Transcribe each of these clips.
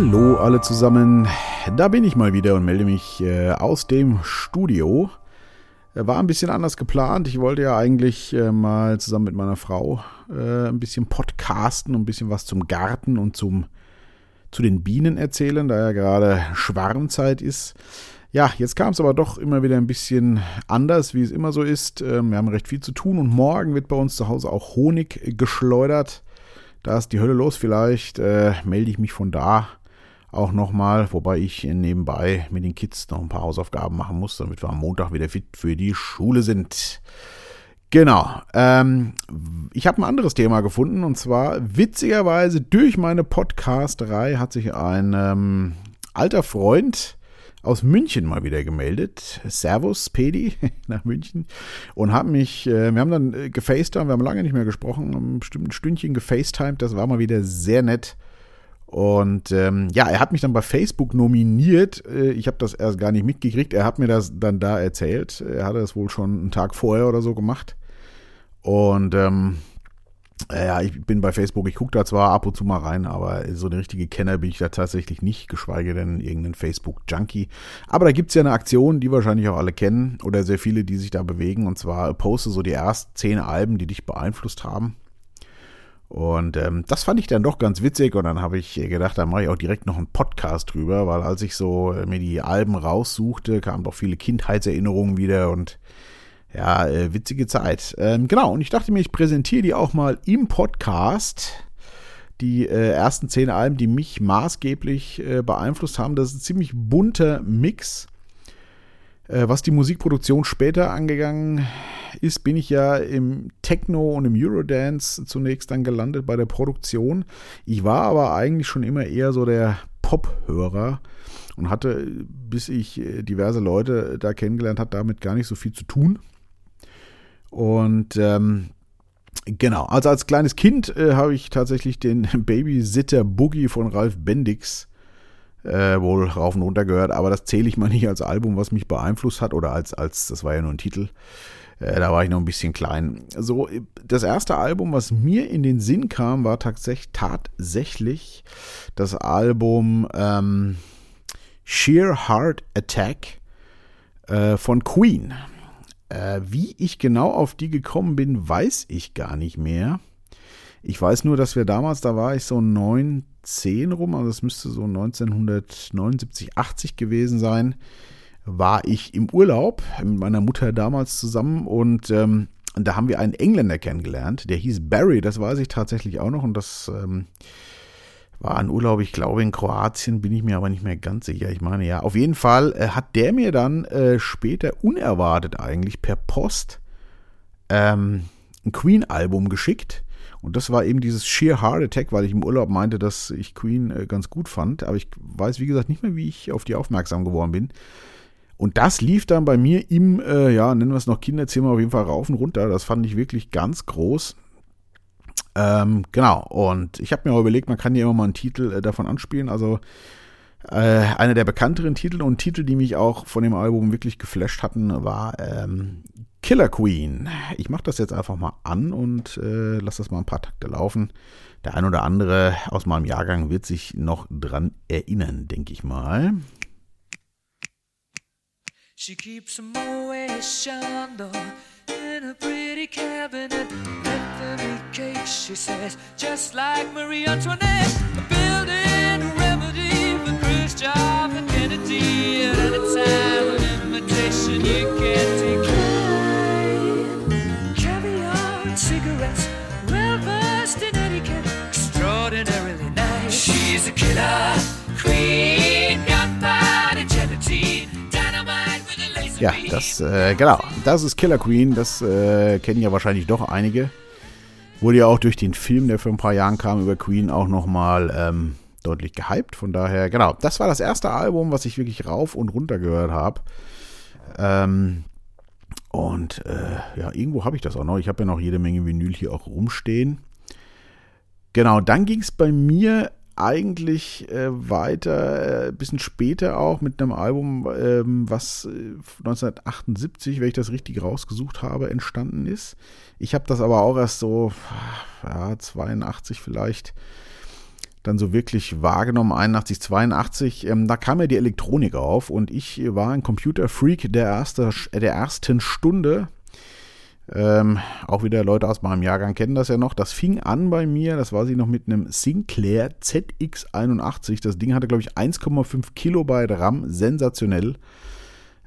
Hallo alle zusammen, da bin ich mal wieder und melde mich äh, aus dem Studio. Äh, war ein bisschen anders geplant. Ich wollte ja eigentlich äh, mal zusammen mit meiner Frau äh, ein bisschen podcasten und ein bisschen was zum Garten und zum, zu den Bienen erzählen, da ja gerade Schwarmzeit ist. Ja, jetzt kam es aber doch immer wieder ein bisschen anders, wie es immer so ist. Ähm, wir haben recht viel zu tun und morgen wird bei uns zu Hause auch Honig geschleudert. Da ist die Hölle los. Vielleicht äh, melde ich mich von da auch nochmal, wobei ich nebenbei mit den Kids noch ein paar Hausaufgaben machen muss, damit wir am Montag wieder fit für die Schule sind. Genau. Ähm, ich habe ein anderes Thema gefunden und zwar witzigerweise durch meine Podcasterei hat sich ein ähm, alter Freund aus München mal wieder gemeldet. Servus, Pedi, nach München. Und hat mich, äh, wir haben dann äh, gefacetimed, wir haben lange nicht mehr gesprochen, haben bestimmt ein Stündchen gefacetimed, das war mal wieder sehr nett. Und ähm, ja, er hat mich dann bei Facebook nominiert. Äh, ich habe das erst gar nicht mitgekriegt. Er hat mir das dann da erzählt. Er hatte das wohl schon einen Tag vorher oder so gemacht. Und ähm, ja, ich bin bei Facebook, ich gucke da zwar ab und zu mal rein, aber so eine richtige Kenner bin ich da tatsächlich nicht, geschweige denn irgendein Facebook-Junkie. Aber da gibt es ja eine Aktion, die wahrscheinlich auch alle kennen oder sehr viele, die sich da bewegen. Und zwar poste so die ersten zehn Alben, die dich beeinflusst haben. Und ähm, das fand ich dann doch ganz witzig und dann habe ich gedacht, da mache ich auch direkt noch einen Podcast drüber, weil als ich so mir die Alben raussuchte, kamen doch viele Kindheitserinnerungen wieder und ja, äh, witzige Zeit. Ähm, genau, und ich dachte mir, ich präsentiere die auch mal im Podcast. Die äh, ersten zehn Alben, die mich maßgeblich äh, beeinflusst haben. Das ist ein ziemlich bunter Mix. Äh, was die Musikproduktion später angegangen ist, bin ich ja im Techno und im Eurodance zunächst dann gelandet bei der Produktion. Ich war aber eigentlich schon immer eher so der Pop-Hörer und hatte, bis ich äh, diverse Leute da kennengelernt habe, damit gar nicht so viel zu tun. Und ähm, genau, also als kleines Kind äh, habe ich tatsächlich den Babysitter Boogie von Ralf Bendix äh, wohl rauf und runter gehört, aber das zähle ich mal nicht als Album, was mich beeinflusst hat oder als, als das war ja nur ein Titel. Äh, da war ich noch ein bisschen klein. So, das erste Album, was mir in den Sinn kam, war tatsächlich, tatsächlich das Album ähm, Sheer Heart Attack äh, von Queen. Äh, wie ich genau auf die gekommen bin, weiß ich gar nicht mehr. Ich weiß nur, dass wir damals, da war ich so 9, 10 rum, also das müsste so 1979, 80 gewesen sein, war ich im Urlaub mit meiner Mutter damals zusammen und ähm, da haben wir einen Engländer kennengelernt, der hieß Barry, das weiß ich tatsächlich auch noch und das ähm, war ein Urlaub, ich glaube in Kroatien, bin ich mir aber nicht mehr ganz sicher. Ich meine, ja, auf jeden Fall äh, hat der mir dann äh, später unerwartet eigentlich per Post ähm, ein Queen-Album geschickt. Und das war eben dieses Sheer Heart Attack, weil ich im Urlaub meinte, dass ich Queen äh, ganz gut fand. Aber ich weiß, wie gesagt, nicht mehr, wie ich auf die aufmerksam geworden bin. Und das lief dann bei mir im, äh, ja, nennen wir es noch Kinderzimmer, auf jeden Fall rauf und runter. Das fand ich wirklich ganz groß. Ähm, genau, und ich habe mir auch überlegt, man kann ja immer mal einen Titel äh, davon anspielen. Also äh, einer der bekannteren Titel und Titel, die mich auch von dem Album wirklich geflasht hatten, war ähm, Killer Queen. Ich mache das jetzt einfach mal an und äh, lasse das mal ein paar Takte laufen. Der ein oder andere aus meinem Jahrgang wird sich noch dran erinnern, denke ich mal. She keeps a Moet Chandon in a pretty cabinet. Anthony cake, she says, just like Marie Antoinette. Building a remedy for Khrushchev and Kennedy. At any time, an invitation you can't decline. Caviar and cigarettes, well versed in etiquette, extraordinarily nice. She's a killer queen, gunpowder gelatine. Ja, das, äh, genau, das ist Killer Queen, das äh, kennen ja wahrscheinlich doch einige. Wurde ja auch durch den Film, der vor ein paar Jahren kam, über Queen auch nochmal ähm, deutlich gehypt. Von daher, genau, das war das erste Album, was ich wirklich rauf und runter gehört habe. Ähm, und äh, ja, irgendwo habe ich das auch noch. Ich habe ja noch jede Menge Vinyl hier auch rumstehen. Genau, dann ging es bei mir eigentlich äh, weiter, ein äh, bisschen später auch mit einem Album, ähm, was 1978, äh, wenn ich das richtig rausgesucht habe, entstanden ist. Ich habe das aber auch erst so, ja, 82 vielleicht, dann so wirklich wahrgenommen, 81, 82, ähm, da kam ja die Elektronik auf und ich war ein Computerfreak der, erste, der ersten Stunde. Ähm, auch wieder Leute aus meinem Jahrgang kennen das ja noch. Das fing an bei mir, das war sie noch mit einem Sinclair ZX81. Das Ding hatte, glaube ich, 1,5 Kilobyte RAM, sensationell.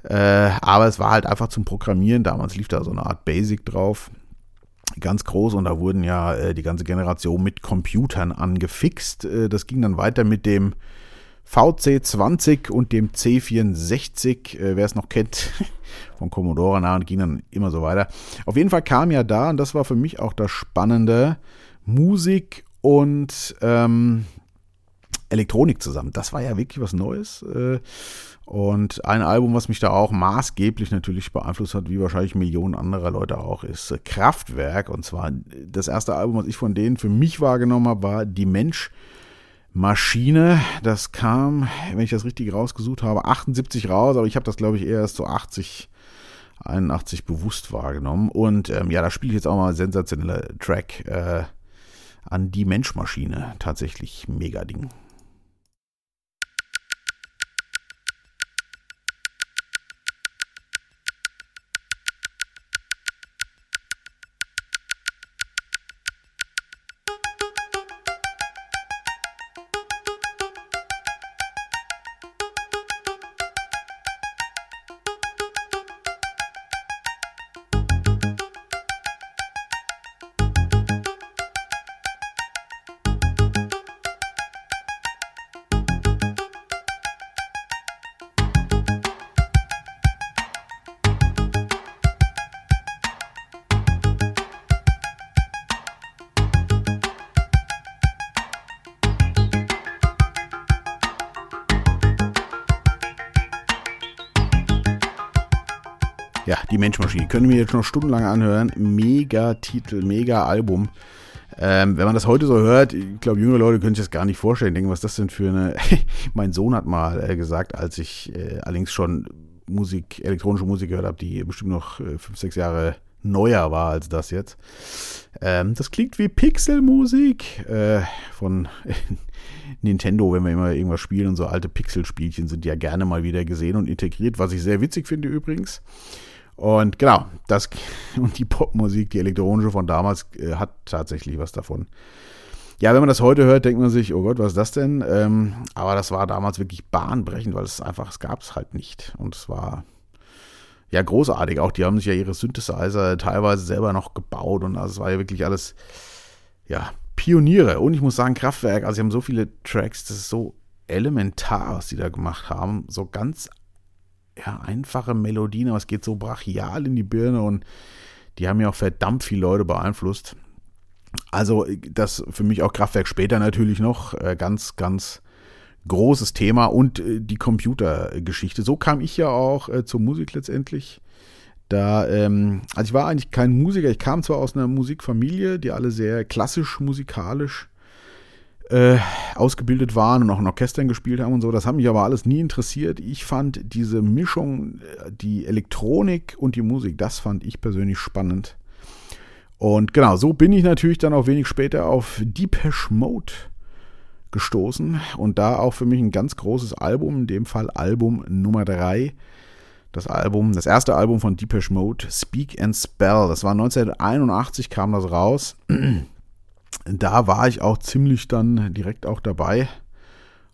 Äh, aber es war halt einfach zum Programmieren. Damals lief da so eine Art Basic drauf ganz groß und da wurden ja äh, die ganze Generation mit Computern angefixt. Äh, das ging dann weiter mit dem VC20 und dem C64, äh, wer es noch kennt, von Commodore nah und ging dann immer so weiter. Auf jeden Fall kam ja da, und das war für mich auch das Spannende, Musik und ähm, Elektronik zusammen. Das war ja wirklich was Neues. Äh, und ein Album, was mich da auch maßgeblich natürlich beeinflusst hat, wie wahrscheinlich Millionen anderer Leute auch, ist äh, Kraftwerk. Und zwar das erste Album, was ich von denen für mich wahrgenommen habe, war Die Mensch Maschine. Das kam, wenn ich das richtig rausgesucht habe, 78 raus, aber ich habe das, glaube ich, erst so 80, 81 bewusst wahrgenommen. Und ähm, ja, da spiele ich jetzt auch mal einen sensationeller Track äh, an Die Menschmaschine. Tatsächlich mega Ding. Ja, die Menschmaschine. Können wir jetzt noch stundenlang anhören. Mega Titel, mega Album. Ähm, wenn man das heute so hört, ich glaube, jüngere Leute können sich das gar nicht vorstellen. Denken, was das denn für eine. mein Sohn hat mal äh, gesagt, als ich äh, allerdings schon Musik, elektronische Musik gehört habe, die bestimmt noch äh, fünf, sechs Jahre neuer war als das jetzt. Ähm, das klingt wie Pixelmusik äh, von Nintendo, wenn wir immer irgendwas spielen und so alte Pixelspielchen sind ja gerne mal wieder gesehen und integriert, was ich sehr witzig finde übrigens. Und genau, das und die Popmusik, die elektronische von damals, äh, hat tatsächlich was davon. Ja, wenn man das heute hört, denkt man sich, oh Gott, was ist das denn? Ähm, aber das war damals wirklich bahnbrechend, weil es einfach, es gab es halt nicht. Und es war ja großartig. Auch die haben sich ja ihre Synthesizer teilweise selber noch gebaut und also es war ja wirklich alles, ja, Pioniere. Und ich muss sagen, Kraftwerk, also sie haben so viele Tracks, das ist so elementar, was sie da gemacht haben. So ganz ja, einfache Melodien, aber es geht so brachial in die Birne und die haben ja auch verdammt viele Leute beeinflusst. Also das für mich auch Kraftwerk später natürlich noch äh, ganz, ganz großes Thema und äh, die Computergeschichte. So kam ich ja auch äh, zur Musik letztendlich. Da, ähm, also ich war eigentlich kein Musiker, ich kam zwar aus einer Musikfamilie, die alle sehr klassisch musikalisch äh, ausgebildet waren und auch in Orchestern gespielt haben und so. Das hat mich aber alles nie interessiert. Ich fand diese Mischung, äh, die Elektronik und die Musik, das fand ich persönlich spannend. Und genau, so bin ich natürlich dann auch wenig später auf Depeche Mode gestoßen und da auch für mich ein ganz großes Album, in dem Fall Album Nummer 3. Das Album, das erste Album von Depeche Mode, Speak and Spell. Das war 1981, kam das raus da war ich auch ziemlich dann direkt auch dabei.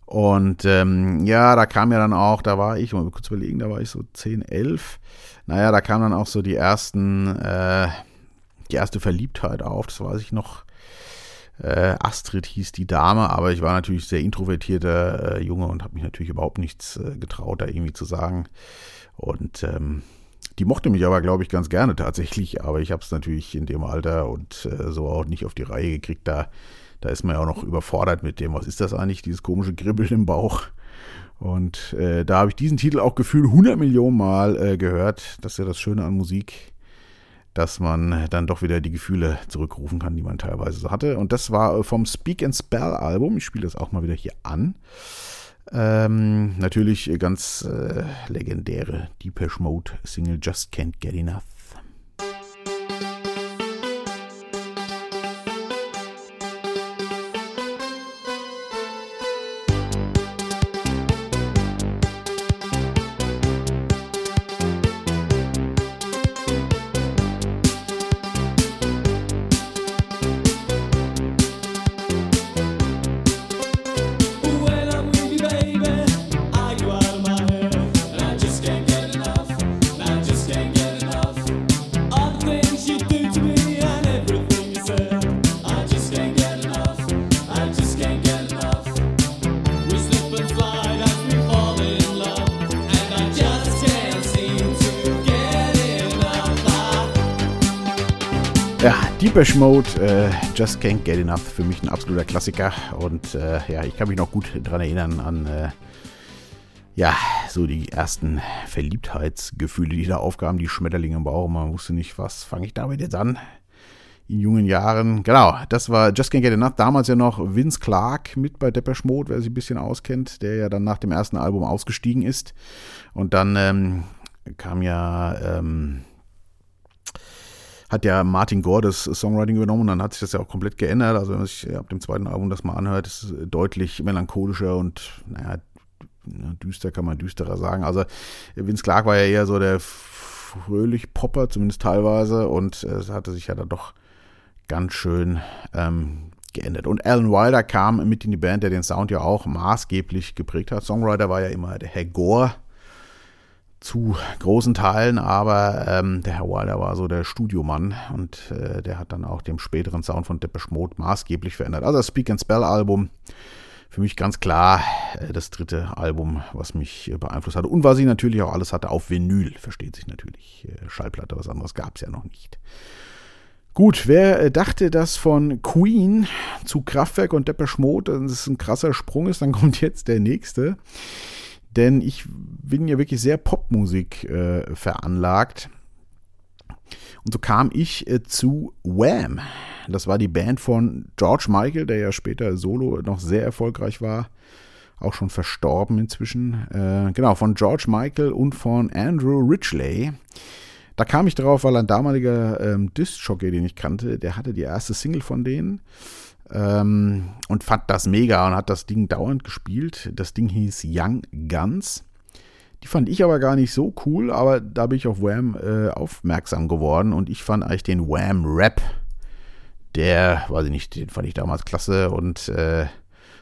Und ähm, ja, da kam ja dann auch, da war ich, mal kurz überlegen, da war ich so 10, 11. Naja, da kam dann auch so die ersten, äh, die erste Verliebtheit auf, das weiß ich noch. Äh, Astrid hieß die Dame, aber ich war natürlich sehr introvertierter äh, Junge und habe mich natürlich überhaupt nichts äh, getraut, da irgendwie zu sagen. Und ähm, die mochte mich aber, glaube ich, ganz gerne tatsächlich, aber ich habe es natürlich in dem Alter und äh, so auch nicht auf die Reihe gekriegt. Da, da ist man ja auch noch überfordert mit dem, was ist das eigentlich, dieses komische Kribbeln im Bauch. Und äh, da habe ich diesen Titel auch gefühlt 100 Millionen Mal äh, gehört. Das ist ja das Schöne an Musik, dass man dann doch wieder die Gefühle zurückrufen kann, die man teilweise hatte. Und das war vom Speak and Spell Album. Ich spiele das auch mal wieder hier an. Ähm, natürlich ganz äh, legendäre Depeche Mode Single Just Can't Get Enough. Deepesh Mode, äh, Just Can't Get Enough, für mich ein absoluter Klassiker. Und äh, ja, ich kann mich noch gut daran erinnern an äh, ja, so die ersten Verliebtheitsgefühle, die da aufgaben, die Schmetterlinge im Bauch. Man wusste nicht, was fange ich damit jetzt an. In jungen Jahren. Genau, das war Just Can't Get Enough. Damals ja noch Vince Clark mit bei Depeche Mode, wer sich ein bisschen auskennt, der ja dann nach dem ersten Album ausgestiegen ist. Und dann ähm, kam ja ähm, hat ja Martin Gore das Songwriting übernommen und dann hat sich das ja auch komplett geändert. Also wenn man sich ab dem zweiten Album das mal anhört, ist es deutlich melancholischer und naja, düster kann man düsterer sagen. Also Vince Clark war ja eher so der fröhlich Popper, zumindest teilweise, und es hatte sich ja dann doch ganz schön ähm, geändert. Und Alan Wilder kam mit in die Band, der den Sound ja auch maßgeblich geprägt hat. Songwriter war ja immer der Herr Gore zu großen Teilen, aber ähm, der Herr Wilder war so der Studiomann und äh, der hat dann auch den späteren Sound von Depeche Mode maßgeblich verändert. Also das Speak and Spell Album für mich ganz klar äh, das dritte Album, was mich äh, beeinflusst hatte und was ich natürlich auch alles hatte auf Vinyl, versteht sich natürlich. Äh, Schallplatte, was anderes gab es ja noch nicht. Gut, wer äh, dachte, dass von Queen zu Kraftwerk und Depeche Mode das ein krasser Sprung ist, dann kommt jetzt der nächste denn ich bin ja wirklich sehr Popmusik äh, veranlagt. Und so kam ich äh, zu Wham. Das war die Band von George Michael, der ja später solo noch sehr erfolgreich war. Auch schon verstorben inzwischen. Äh, genau, von George Michael und von Andrew Ridgely. Da kam ich drauf, weil ein damaliger ähm, Disc-Jockey, den ich kannte, der hatte die erste Single von denen ähm, und fand das mega und hat das Ding dauernd gespielt. Das Ding hieß Young Guns. Die fand ich aber gar nicht so cool, aber da bin ich auf Wham äh, aufmerksam geworden und ich fand eigentlich den Wham Rap, der, weiß ich nicht, den fand ich damals klasse und äh,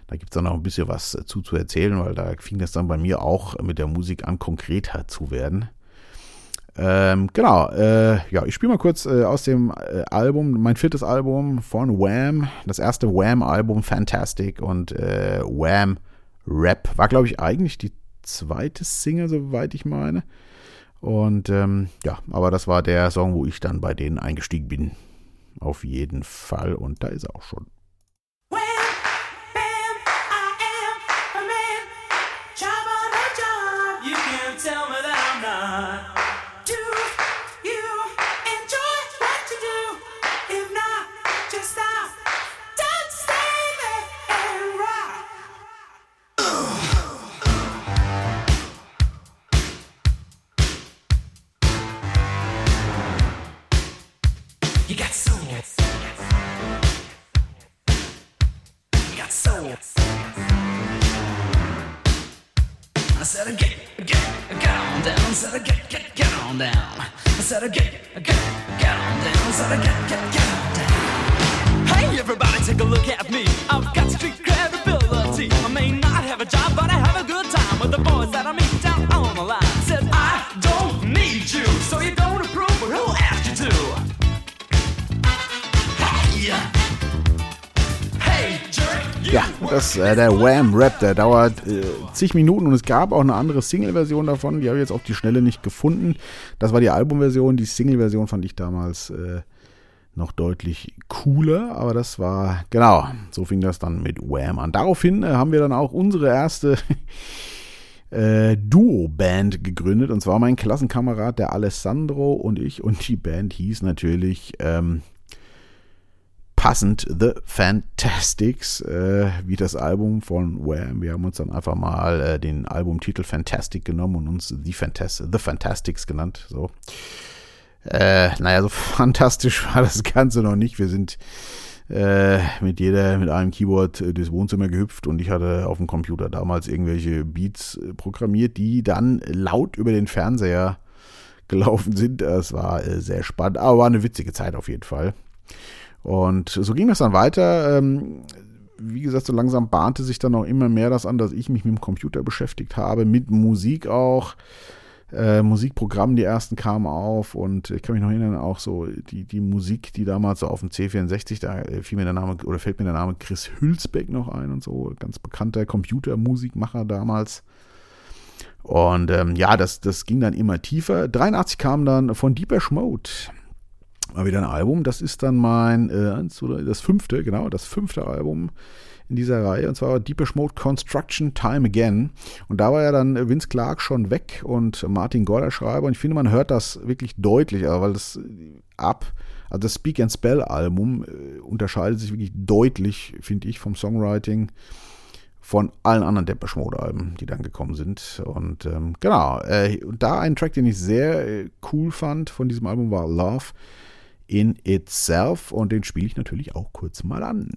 da gibt es dann noch ein bisschen was zu, zu erzählen, weil da fing das dann bei mir auch mit der Musik an, konkreter zu werden. Ähm, genau, äh, ja, ich spiele mal kurz äh, aus dem äh, Album, mein viertes Album von Wham, das erste Wham-Album Fantastic und äh, Wham Rap war, glaube ich, eigentlich die zweite Single, soweit ich meine. Und ähm, ja, aber das war der Song, wo ich dann bei denen eingestiegen bin. Auf jeden Fall. Und da ist er auch schon. Said, get, get, get on down. Said, get, get, get on down. Hey, everybody, take a look at me. I've got street credibility. I may not have a job, but I have a good time with the boys that I meet down on the line. Said, I don't need you, so you don't approve, but who asked you to? Hey! Ja, das, äh, der Wham-Rap, der dauert äh, zig Minuten und es gab auch eine andere Single-Version davon, die habe ich jetzt auf die Schnelle nicht gefunden. Das war die Album-Version, die Single-Version fand ich damals äh, noch deutlich cooler, aber das war, genau, so fing das dann mit Wham an. Daraufhin äh, haben wir dann auch unsere erste äh, Duo-Band gegründet und zwar mein Klassenkamerad, der Alessandro und ich und die Band hieß natürlich ähm, passend The Fantastics, äh, wie das Album von Wham. Wir haben uns dann einfach mal äh, den Albumtitel Fantastic genommen und uns The, Fantas The Fantastics genannt. So. Äh, naja, so fantastisch war das Ganze noch nicht. Wir sind äh, mit jeder, mit einem Keyboard äh, durchs Wohnzimmer gehüpft und ich hatte auf dem Computer damals irgendwelche Beats äh, programmiert, die dann laut über den Fernseher gelaufen sind. Das war äh, sehr spannend, aber war eine witzige Zeit auf jeden Fall. Und so ging das dann weiter. Ähm, wie gesagt, so langsam bahnte sich dann auch immer mehr das an, dass ich mich mit dem Computer beschäftigt habe, mit Musik auch. Äh, Musikprogrammen, die ersten kamen auf und ich kann mich noch erinnern, auch so die, die Musik, die damals so auf dem C64, da fiel mir der Name oder fällt mir der Name Chris Hülsbeck noch ein und so, ganz bekannter Computermusikmacher damals. Und ähm, ja, das, das ging dann immer tiefer. 83 kam dann von Deeper Mode Mal wieder ein Album. Das ist dann mein, äh, das fünfte, genau, das fünfte Album in dieser Reihe, und zwar Deepish Mode Construction Time Again. Und da war ja dann Vince Clark schon weg und Martin Gorder Schreiber. Und ich finde, man hört das wirklich deutlich, weil das ab, also das Speak and Spell Album äh, unterscheidet sich wirklich deutlich, finde ich, vom Songwriting von allen anderen Depeche Mode Alben, die dann gekommen sind. Und ähm, genau, äh, da ein Track, den ich sehr äh, cool fand von diesem Album war Love in Itself und den spiele ich natürlich auch kurz mal an.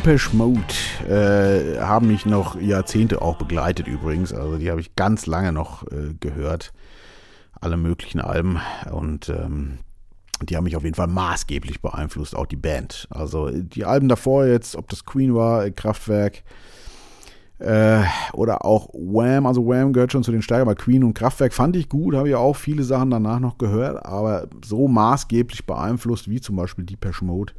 Deepesh Mode äh, haben mich noch Jahrzehnte auch begleitet übrigens. Also die habe ich ganz lange noch äh, gehört. Alle möglichen Alben. Und ähm, die haben mich auf jeden Fall maßgeblich beeinflusst, auch die Band. Also die Alben davor jetzt, ob das Queen war, Kraftwerk äh, oder auch Wham, also Wham gehört schon zu den Steigern, aber Queen und Kraftwerk fand ich gut, habe ja auch viele Sachen danach noch gehört, aber so maßgeblich beeinflusst wie zum Beispiel Deepesh Mode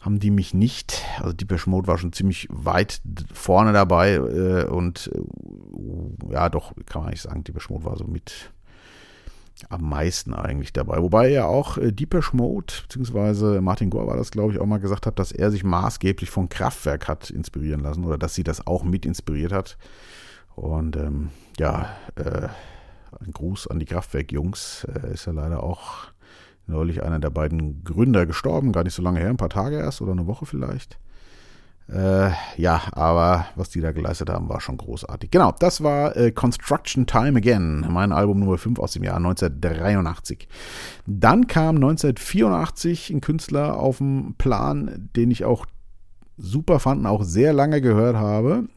haben die mich nicht. Also Deepesh Mode war schon ziemlich weit vorne dabei äh, und äh, ja, doch, kann man nicht sagen, Deepesh Mode war so mit am meisten eigentlich dabei. Wobei ja auch äh, Deepesh Mode, beziehungsweise Martin Gore war das, glaube ich, auch mal gesagt hat, dass er sich maßgeblich von Kraftwerk hat inspirieren lassen oder dass sie das auch mit inspiriert hat. Und ähm, ja, äh, ein Gruß an die Kraftwerk-Jungs. Äh, ist ja leider auch neulich einer der beiden Gründer gestorben, gar nicht so lange her, ein paar Tage erst oder eine Woche vielleicht. Äh, ja, aber was die da geleistet haben, war schon großartig. Genau, das war äh, Construction Time Again, mein Album Nummer 5 aus dem Jahr 1983. Dann kam 1984 ein Künstler auf den Plan, den ich auch super fand und auch sehr lange gehört habe.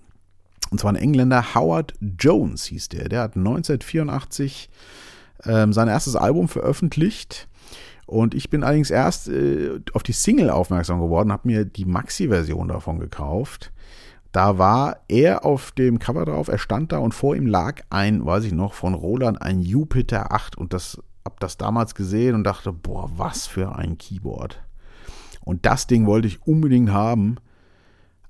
Und zwar ein Engländer, Howard Jones hieß der. Der hat 1984 ähm, sein erstes Album veröffentlicht und ich bin allerdings erst äh, auf die Single aufmerksam geworden, habe mir die Maxi-Version davon gekauft. Da war er auf dem Cover drauf, er stand da und vor ihm lag ein, weiß ich noch, von Roland ein Jupiter 8 und das habe das damals gesehen und dachte, boah, was für ein Keyboard. Und das Ding wollte ich unbedingt haben.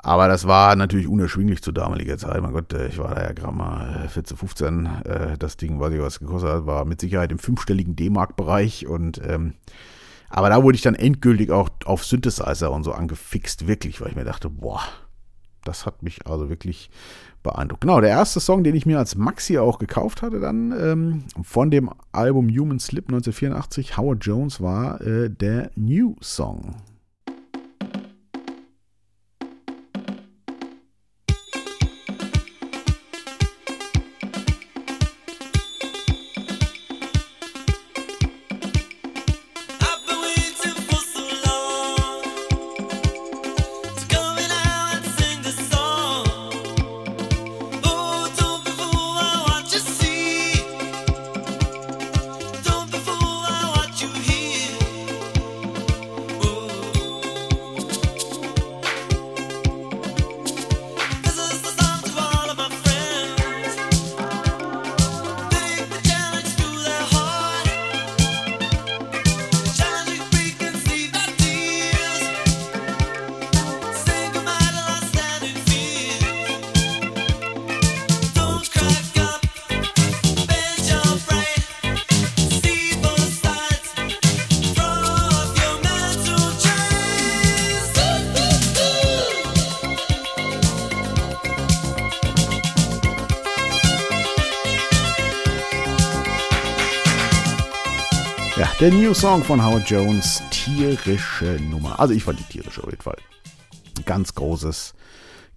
Aber das war natürlich unerschwinglich zu damaliger Zeit. Mein Gott, äh, ich war da ja gerade mal 14, 15. Äh, das Ding, weiß ich, was gekostet hat, war mit Sicherheit im fünfstelligen D-Mark-Bereich. Und ähm, aber da wurde ich dann endgültig auch auf Synthesizer und so angefixt, wirklich, weil ich mir dachte, boah, das hat mich also wirklich beeindruckt. Genau, der erste Song, den ich mir als Maxi auch gekauft hatte, dann ähm, von dem Album Human Slip 1984, Howard Jones, war äh, der New Song. Der New Song von Howard Jones, tierische Nummer. Also ich fand die tierische auf jeden Fall. Ganz großes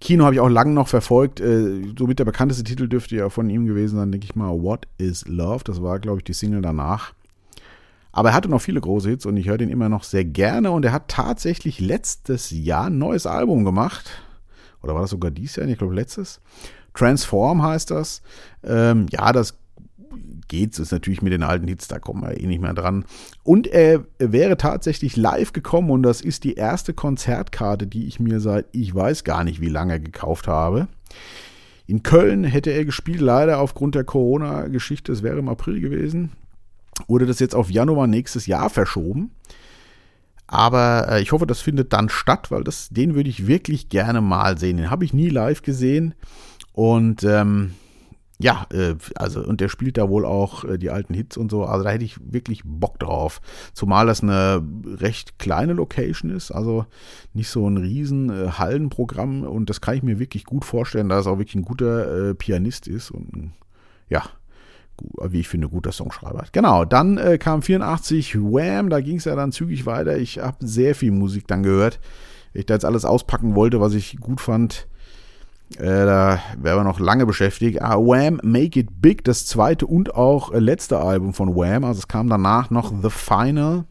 Kino habe ich auch lange noch verfolgt. Äh, somit der bekannteste Titel dürfte ja von ihm gewesen sein, denke ich mal. What is Love? Das war, glaube ich, die Single danach. Aber er hatte noch viele große Hits und ich höre den immer noch sehr gerne. Und er hat tatsächlich letztes Jahr ein neues Album gemacht. Oder war das sogar dieses Jahr? Ich glaube, letztes. Transform heißt das. Ähm, ja, das geht's. Ist natürlich mit den alten Hits, da kommen wir eh nicht mehr dran. Und er wäre tatsächlich live gekommen und das ist die erste Konzertkarte, die ich mir seit ich weiß gar nicht wie lange gekauft habe. In Köln hätte er gespielt, leider aufgrund der Corona-Geschichte, es wäre im April gewesen, wurde das jetzt auf Januar nächstes Jahr verschoben. Aber äh, ich hoffe, das findet dann statt, weil das, den würde ich wirklich gerne mal sehen. Den habe ich nie live gesehen. Und ähm, ja, äh, also und der spielt da wohl auch äh, die alten Hits und so. Also da hätte ich wirklich Bock drauf. Zumal das eine recht kleine Location ist, also nicht so ein riesen äh, Hallenprogramm. Und das kann ich mir wirklich gut vorstellen, da es auch wirklich ein guter äh, Pianist ist und ja, wie ich finde, guter Songschreiber. Genau, dann äh, kam 84 Wham, da ging es ja dann zügig weiter. Ich habe sehr viel Musik dann gehört. Ich da jetzt alles auspacken wollte, was ich gut fand äh, da wären wir noch lange beschäftigt. Ah, Wham! Make It Big, das zweite und auch letzte Album von Wham. Also es kam danach noch The Final.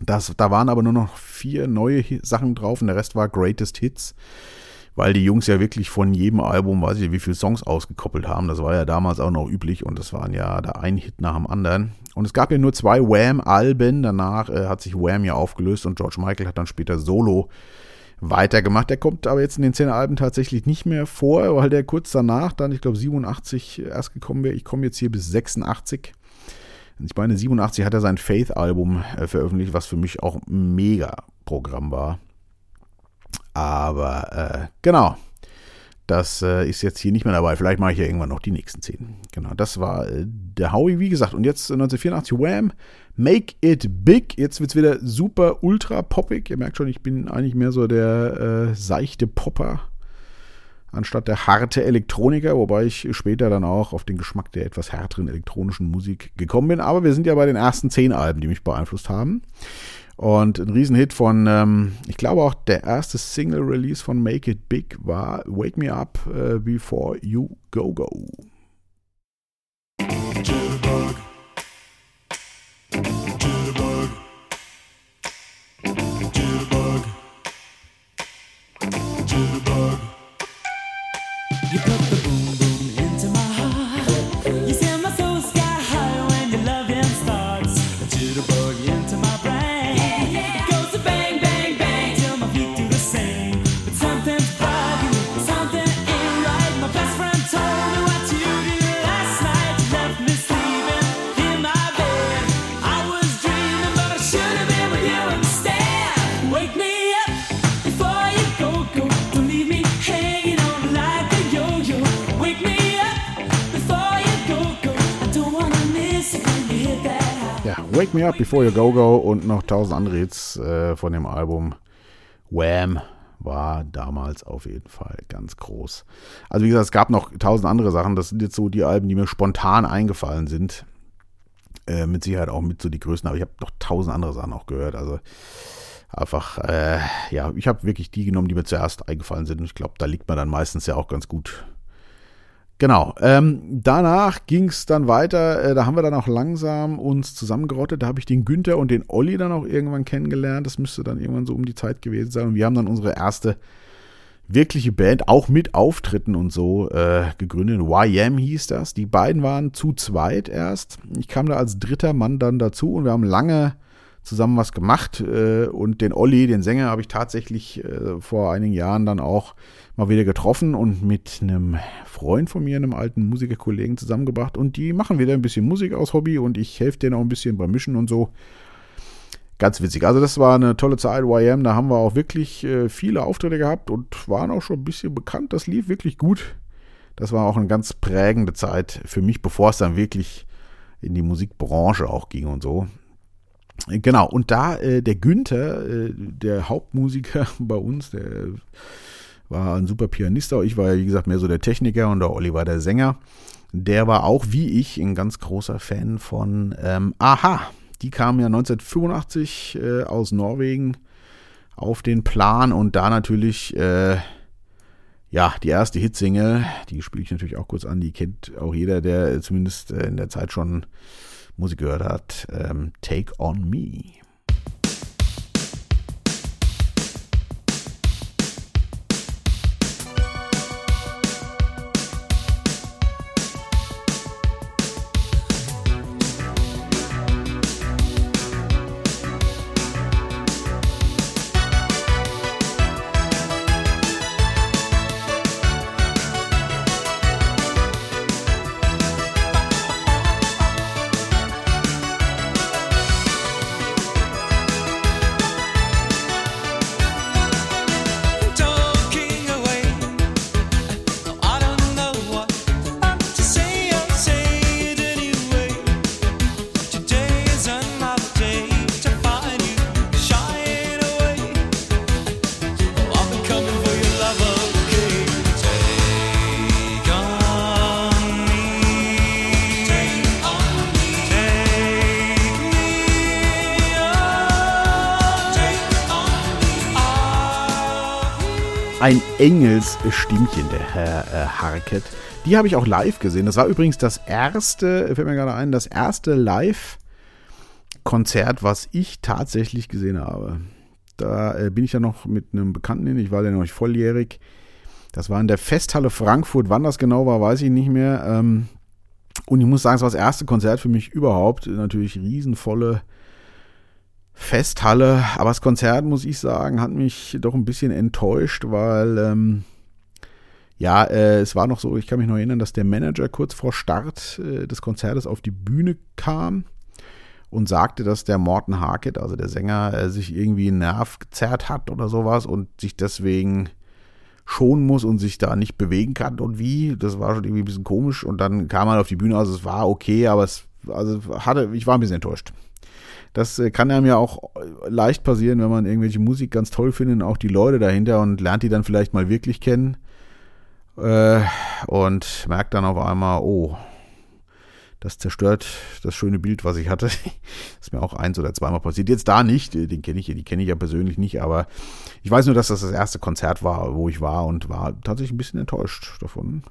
Das, da waren aber nur noch vier neue Sachen drauf und der Rest war Greatest Hits. Weil die Jungs ja wirklich von jedem Album, weiß ich, wie viele Songs ausgekoppelt haben. Das war ja damals auch noch üblich und das waren ja da ein Hit nach dem anderen. Und es gab ja nur zwei Wham-Alben. Danach äh, hat sich Wham ja aufgelöst und George Michael hat dann später Solo weitergemacht. Der kommt aber jetzt in den zehn Alben tatsächlich nicht mehr vor, weil der kurz danach dann, ich glaube 87 erst gekommen wäre. Ich komme jetzt hier bis 86. Ich meine, 87 hat er sein Faith-Album äh, veröffentlicht, was für mich auch ein Mega-Programm war. Aber äh, genau, das äh, ist jetzt hier nicht mehr dabei. Vielleicht mache ich ja irgendwann noch die nächsten zehn. Genau, das war äh, der Howie, wie gesagt. Und jetzt 1984 Wham! Make It Big. Jetzt wird es wieder super ultra poppig. Ihr merkt schon, ich bin eigentlich mehr so der äh, seichte Popper anstatt der harte Elektroniker, wobei ich später dann auch auf den Geschmack der etwas härteren elektronischen Musik gekommen bin. Aber wir sind ja bei den ersten zehn Alben, die mich beeinflusst haben. Und ein Riesenhit von, ähm, ich glaube auch der erste Single-Release von Make It Big war Wake Me Up uh, Before You Go Go. Thank you. Wake Me Up Before You Go Go und noch tausend andere Hits äh, von dem Album. Wham war damals auf jeden Fall ganz groß. Also wie gesagt, es gab noch tausend andere Sachen. Das sind jetzt so die Alben, die mir spontan eingefallen sind. Äh, mit Sicherheit auch mit so die größten, aber ich habe noch tausend andere Sachen auch gehört. Also einfach, äh, ja, ich habe wirklich die genommen, die mir zuerst eingefallen sind. Und ich glaube, da liegt man dann meistens ja auch ganz gut Genau. Ähm, danach ging es dann weiter. Äh, da haben wir dann auch langsam uns zusammengerottet. Da habe ich den Günther und den Olli dann auch irgendwann kennengelernt. Das müsste dann irgendwann so um die Zeit gewesen sein. Und wir haben dann unsere erste wirkliche Band, auch mit Auftritten und so, äh, gegründet. YM hieß das. Die beiden waren zu zweit erst. Ich kam da als dritter Mann dann dazu und wir haben lange zusammen was gemacht. Äh, und den Olli, den Sänger, habe ich tatsächlich äh, vor einigen Jahren dann auch mal wieder getroffen und mit einem Freund von mir, einem alten Musikerkollegen zusammengebracht. Und die machen wieder ein bisschen Musik aus Hobby und ich helfe denen auch ein bisschen beim Mischen und so. Ganz witzig. Also das war eine tolle Zeit, YM. Da haben wir auch wirklich äh, viele Auftritte gehabt und waren auch schon ein bisschen bekannt. Das lief wirklich gut. Das war auch eine ganz prägende Zeit für mich, bevor es dann wirklich in die Musikbranche auch ging und so. Genau, und da äh, der Günther, äh, der Hauptmusiker bei uns, der war ein super Pianist. Ich war ja, wie gesagt, mehr so der Techniker und der Olli war der Sänger. Der war auch wie ich ein ganz großer Fan von ähm, Aha. Die kam ja 1985 äh, aus Norwegen auf den Plan und da natürlich, äh, ja, die erste Hitsingle, die spiele ich natürlich auch kurz an, die kennt auch jeder, der zumindest äh, in der Zeit schon Musik gehört hat. Ähm, Take on Me. Engelsstimmchen, der Herr äh, Harket. Die habe ich auch live gesehen. Das war übrigens das erste, fällt mir gerade ein, das erste Live-Konzert, was ich tatsächlich gesehen habe. Da äh, bin ich ja noch mit einem Bekannten hin, ich war ja noch nicht volljährig. Das war in der Festhalle Frankfurt. Wann das genau war, weiß ich nicht mehr. Ähm, und ich muss sagen, es war das erste Konzert für mich überhaupt. Natürlich riesenvolle Festhalle. Aber das Konzert, muss ich sagen, hat mich doch ein bisschen enttäuscht, weil ähm, ja, äh, es war noch so, ich kann mich noch erinnern, dass der Manager kurz vor Start äh, des Konzertes auf die Bühne kam und sagte, dass der Morten Harkett, also der Sänger, äh, sich irgendwie einen Nerv gezerrt hat oder sowas und sich deswegen schonen muss und sich da nicht bewegen kann und wie. Das war schon irgendwie ein bisschen komisch und dann kam er auf die Bühne, also es war okay, aber es also hatte, ich war ein bisschen enttäuscht. Das äh, kann einem ja auch äh, leicht passieren, wenn man irgendwelche Musik ganz toll findet und auch die Leute dahinter und lernt die dann vielleicht mal wirklich kennen äh, und merkt dann auf einmal, oh, das zerstört das schöne Bild, was ich hatte. das ist mir auch eins oder zweimal passiert. Jetzt da nicht, den kenne ich, die kenne ich ja persönlich nicht, aber ich weiß nur, dass das das erste Konzert war, wo ich war und war tatsächlich ein bisschen enttäuscht davon.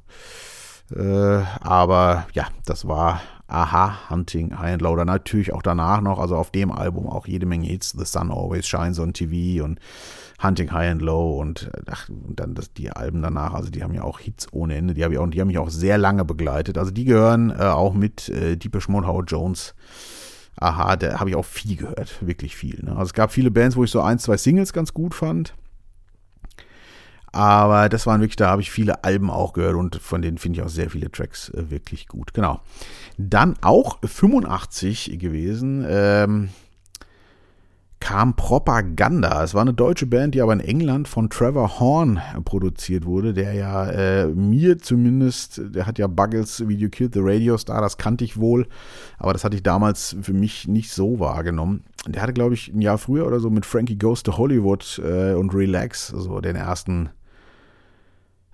Aber ja, das war Aha, Hunting High and Low. Dann natürlich auch danach noch, also auf dem Album auch jede Menge Hits. The Sun Always Shines on TV und Hunting High and Low und, ach, und dann das, die Alben danach, also die haben ja auch Hits ohne Ende. Die, hab ich auch, die haben mich auch sehr lange begleitet. Also die gehören äh, auch mit äh, Deepish Mode, Howard Jones. Aha, da habe ich auch viel gehört, wirklich viel. Ne? Also es gab viele Bands, wo ich so ein, zwei Singles ganz gut fand. Aber das waren wirklich, da habe ich viele Alben auch gehört und von denen finde ich auch sehr viele Tracks äh, wirklich gut. Genau. Dann auch 85 gewesen. Ähm, kam Propaganda. Es war eine deutsche Band, die aber in England von Trevor Horn produziert wurde, der ja äh, mir zumindest, der hat ja Buggles Video Killed the Radio Star, das kannte ich wohl, aber das hatte ich damals für mich nicht so wahrgenommen. Der hatte, glaube ich, ein Jahr früher oder so mit Frankie Goes to Hollywood äh, und Relax, also den ersten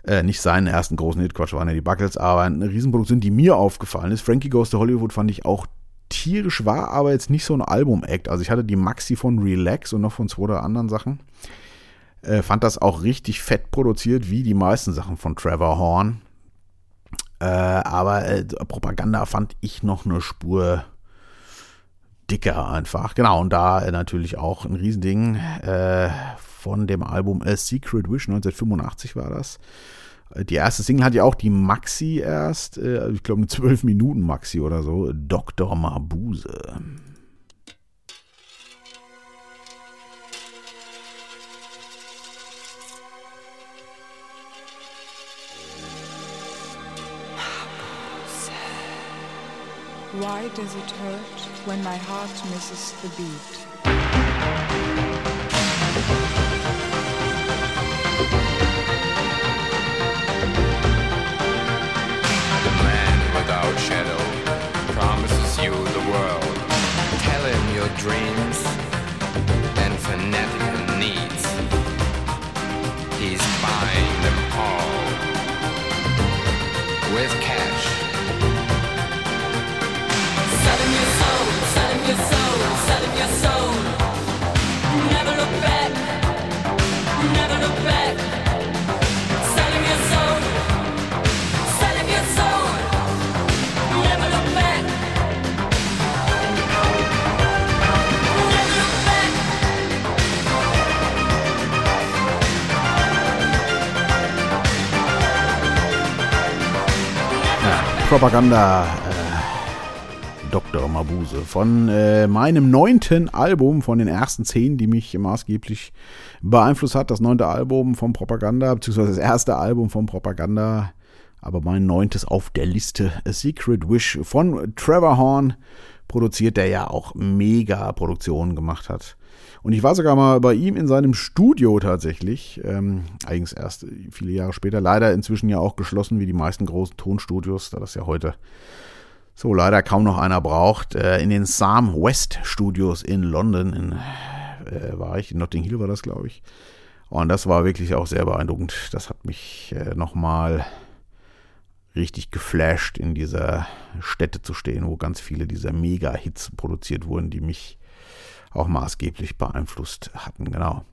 äh, nicht seinen ersten großen Hit, Quatsch, waren ja die Buckles, aber eine Riesenproduktion, die mir aufgefallen ist. Frankie Goes to Hollywood fand ich auch tierisch, war aber jetzt nicht so ein Album-Act. Also ich hatte die Maxi von Relax und noch von zwei oder anderen Sachen. Äh, fand das auch richtig fett produziert, wie die meisten Sachen von Trevor Horn. Äh, aber äh, Propaganda fand ich noch eine Spur dicker einfach. Genau, und da äh, natürlich auch ein Riesending äh, von dem Album A Secret Wish, 1985 war das. Äh, die erste Single hat ja auch die Maxi erst, äh, ich glaube eine 12 Minuten Maxi oder so, Dr. Mabuse. Why does it hurt when my heart misses the beat? dream. Propaganda. Äh, Dr. Mabuse. Von äh, meinem neunten Album, von den ersten zehn, die mich maßgeblich beeinflusst hat. Das neunte Album von Propaganda, beziehungsweise das erste Album von Propaganda. Aber mein neuntes auf der Liste. A Secret Wish von Trevor Horn. Produziert, der ja auch mega Produktionen gemacht hat. Und ich war sogar mal bei ihm in seinem Studio tatsächlich. Ähm, eigentlich erst viele Jahre später. Leider inzwischen ja auch geschlossen wie die meisten großen Tonstudios, da das ja heute so leider kaum noch einer braucht. Äh, in den Sam West Studios in London in, äh, war ich. In Notting Hill war das, glaube ich. Und das war wirklich auch sehr beeindruckend. Das hat mich äh, nochmal richtig geflasht, in dieser Stätte zu stehen, wo ganz viele dieser Mega-Hits produziert wurden, die mich auch maßgeblich beeinflusst hatten, genau.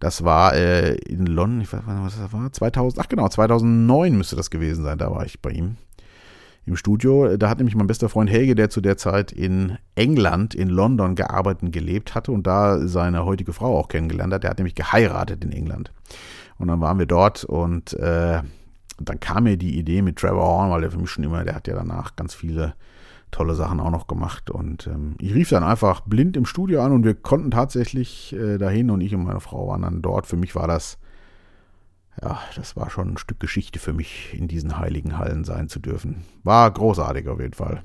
Das war äh, in London, ich weiß nicht, was das war, 2000, ach genau, 2009 müsste das gewesen sein, da war ich bei ihm im Studio. Da hat nämlich mein bester Freund Helge, der zu der Zeit in England, in London gearbeitet und gelebt hatte und da seine heutige Frau auch kennengelernt hat. Der hat nämlich geheiratet in England. Und dann waren wir dort und äh, dann kam mir die Idee mit Trevor Horn, weil der für mich schon immer, der hat ja danach ganz viele tolle Sachen auch noch gemacht. Und ähm, ich rief dann einfach blind im Studio an und wir konnten tatsächlich äh, dahin und ich und meine Frau waren dann dort. Für mich war das, ja, das war schon ein Stück Geschichte für mich, in diesen heiligen Hallen sein zu dürfen. War großartig auf jeden Fall.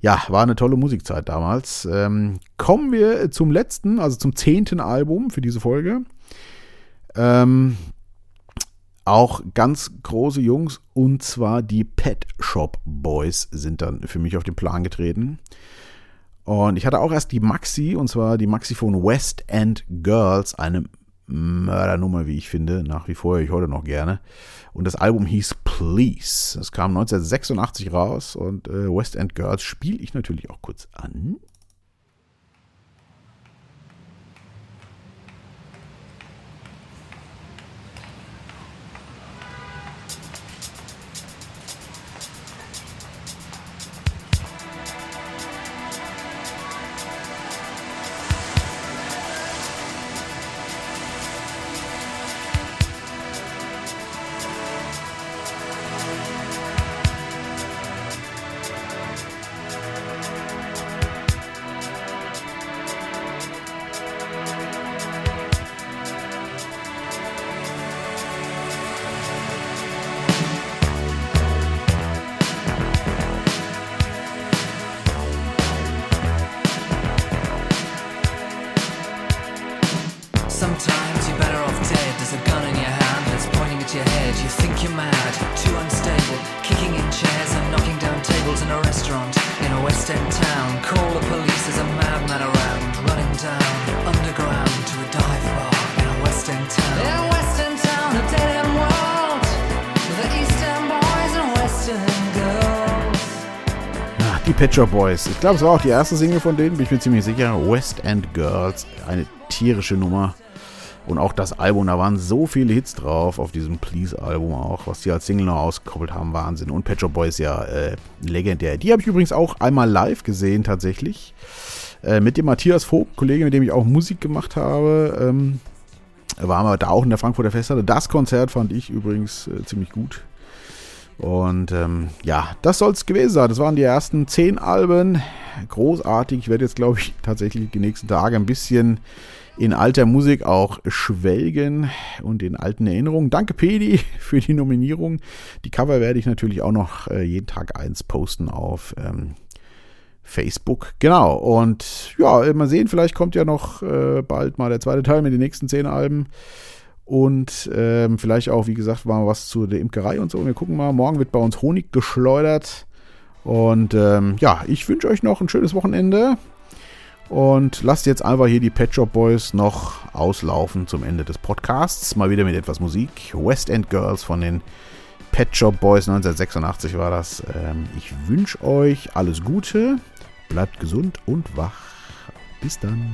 Ja, war eine tolle Musikzeit damals. Ähm, kommen wir zum letzten, also zum zehnten Album für diese Folge. Ähm, auch ganz große Jungs und zwar die Pet Shop Boys sind dann für mich auf den Plan getreten. Und ich hatte auch erst die Maxi, und zwar die Maxi von West End Girls, eine Mördernummer, wie ich finde, nach wie vor, ich heute noch gerne. Und das Album hieß Please. Es kam 1986 raus und äh, West End Girls spiele ich natürlich auch kurz an. Pet Boys. Ich glaube, es war auch die erste Single von denen, bin ich mir ziemlich sicher. West End Girls, eine tierische Nummer. Und auch das Album, da waren so viele Hits drauf, auf diesem Please-Album auch, was die als Single noch ausgekoppelt haben, Wahnsinn. Und Pet Shop Boys ja äh, legendär. Die habe ich übrigens auch einmal live gesehen, tatsächlich. Äh, mit dem Matthias Vogt, Kollege, mit dem ich auch Musik gemacht habe. Ähm, waren wir da auch in der Frankfurter Festhalle. Das Konzert fand ich übrigens äh, ziemlich gut. Und ähm, ja, das soll es gewesen sein. Das waren die ersten zehn Alben. Großartig. Ich werde jetzt, glaube ich, tatsächlich die nächsten Tage ein bisschen in alter Musik auch schwelgen und in alten Erinnerungen. Danke, Pedi, für die Nominierung. Die Cover werde ich natürlich auch noch äh, jeden Tag eins posten auf ähm, Facebook. Genau. Und ja, mal sehen, vielleicht kommt ja noch äh, bald mal der zweite Teil mit den nächsten zehn Alben. Und ähm, vielleicht auch, wie gesagt, mal was zu der Imkerei und so. Wir gucken mal. Morgen wird bei uns Honig geschleudert. Und ähm, ja, ich wünsche euch noch ein schönes Wochenende. Und lasst jetzt einfach hier die Pet Shop Boys noch auslaufen zum Ende des Podcasts. Mal wieder mit etwas Musik. West End Girls von den Pet Shop Boys 1986 war das. Ähm, ich wünsche euch alles Gute. Bleibt gesund und wach. Bis dann.